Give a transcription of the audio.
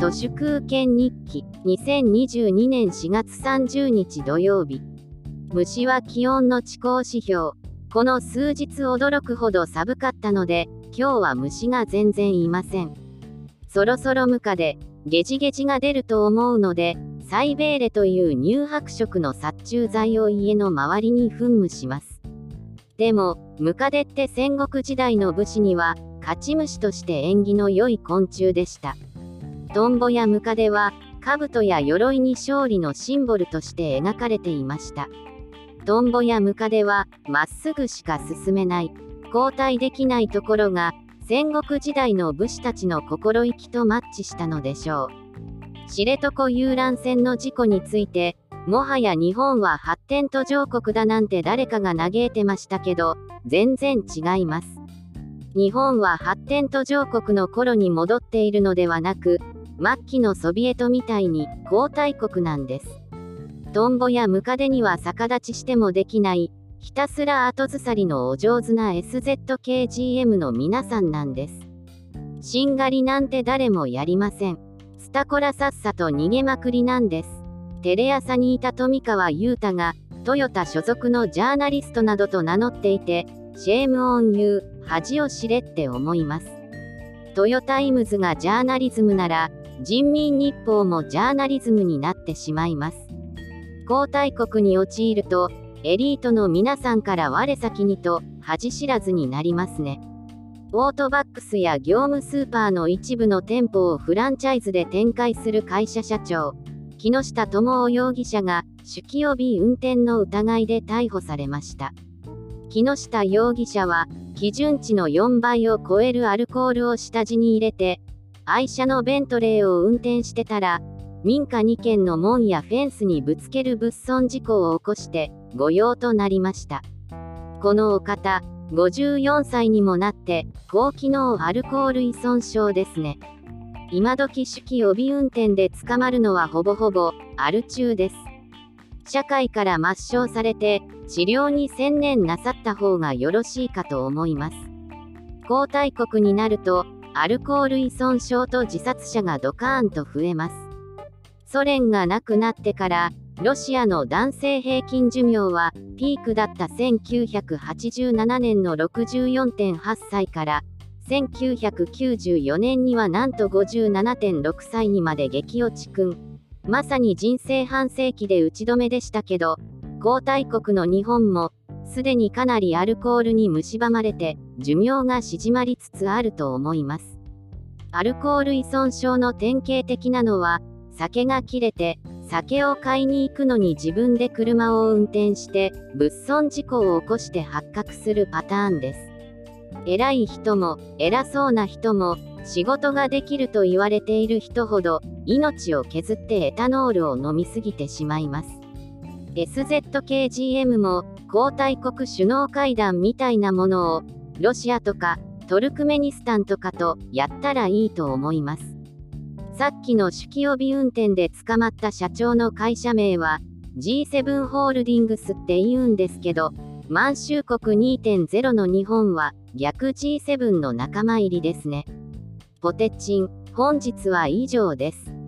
都市空権日記。2022年4月30日土曜日虫は気温の地高指標。この数日驚くほど寒かったので今日は虫が全然いません。そろそろムカでゲジゲジが出ると思うのでサイベーレという乳白色の殺虫剤を家の周りに噴霧します。でもムカデって戦国時代の武士には勝ち虫として縁起の良い昆虫でした。トンボやムカデは兜や鎧に勝利のシンボルとして描かれていました。トンボやムカデはまっすぐしか進めない交代できないところが戦国時代の武士たちの心意気とマッチしたのでしょう。知床遊覧船の事故についてもはや日本は発展途上国だなんて誰かが嘆いてましたけど全然違います。日本は発展途上国の頃に戻っているのではなく末期のソビエトみたいに皇太国なんです。トンボやムカデには逆立ちしてもできない、ひたすら後ずさりのお上手な SZKGM の皆さんなんです。しんがりなんて誰もやりません。スタコラさっさと逃げまくりなんです。テレ朝にいた富川優太が、トヨタ所属のジャーナリストなどと名乗っていて、 shame on you、恥を知れって思います。トヨタイムズがジャーナリズムなら、人民日報もジャーナリズムになってしまいます。後退国に陥ると、エリートの皆さんから我先にと恥知らずになりますね。オートバックスや業務スーパーの一部の店舗をフランチャイズで展開する会社社長、木下智夫容疑者が酒気帯び運転の疑いで逮捕されました。木下容疑者は基準値の4倍を超えるアルコールを下地に入れて愛車のベントレーを運転してたら、民家2軒の門やフェンスにぶつける物損事故を起こして御用となりました。このお方54歳にもなって高機能アルコール依存症ですね。今時手記帯運転で捕まるのはほぼほぼアル中です。社会から抹消されて治療に専念なさった方がよろしいかと思います。皇太国になるとアルコール依存症と自殺者がドカーンと増えます。ソ連がなくなってから、ロシアの男性平均寿命はピークだった1987年の64.8歳から1994年にはなんと57.6歳にまで激落ちくん。まさに人生半世紀で打ち止めでしたけど、皇太国の日本もすでにかなりアルコールに蝕まれて寿命が縮まりつつあると思います。アルコール依存症の典型的なのは酒が切れて酒を買いに行くのに自分で車を運転して物損事故を起こして発覚するパターンです。偉い人も偉そうな人も仕事ができると言われている人ほど命を削ってエタノールを飲みすぎてしまいます。SZKGM も皇太国首脳会談みたいなものをロシアとかトルクメニスタンとかとやったらいいと思います。さっきの酒気帯び運転で捕まった社長の会社名は G7 ホールディングスって言うんですけど満州国2.0の日本は逆 G7 の仲間入りですね。ポテチン、本日は以上です。